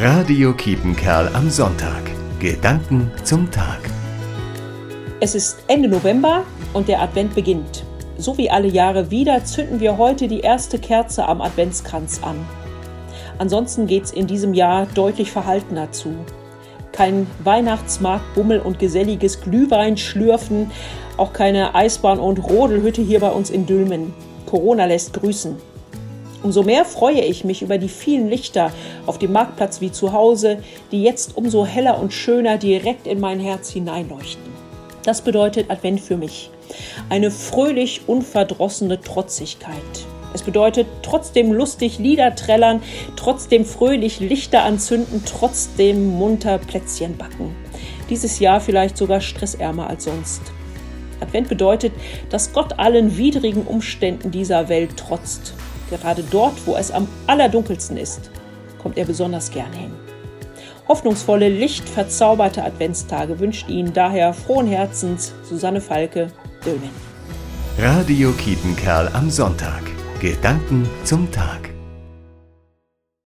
Radio Kiepenkerl am Sonntag. Gedanken zum Tag. Es ist Ende November und der Advent beginnt. So wie alle Jahre wieder zünden wir heute die erste Kerze am Adventskranz an. Ansonsten geht's in diesem Jahr deutlich verhaltener zu. Kein Weihnachtsmarktbummel und geselliges Glühweinschlürfen, auch keine Eisbahn- und Rodelhütte hier bei uns in Dülmen. Corona lässt grüßen. Umso mehr freue ich mich über die vielen Lichter auf dem Marktplatz wie zu Hause, die jetzt umso heller und schöner direkt in mein Herz hineinleuchten. Das bedeutet Advent für mich. Eine fröhlich unverdrossene Trotzigkeit. Es bedeutet trotzdem lustig Lieder trällern, trotzdem fröhlich Lichter anzünden, trotzdem munter Plätzchen backen. Dieses Jahr vielleicht sogar stressärmer als sonst. Advent bedeutet, dass Gott allen widrigen Umständen dieser Welt trotzt Gerade dort, wo es am allerdunkelsten ist, kommt er besonders gern hin. Hoffnungsvolle, lichtverzauberte Adventstage wünscht Ihnen daher frohen Herzens Susanne Falke, Dülmen. Radio Kietenkerl am Sonntag. Gedanken zum Tag.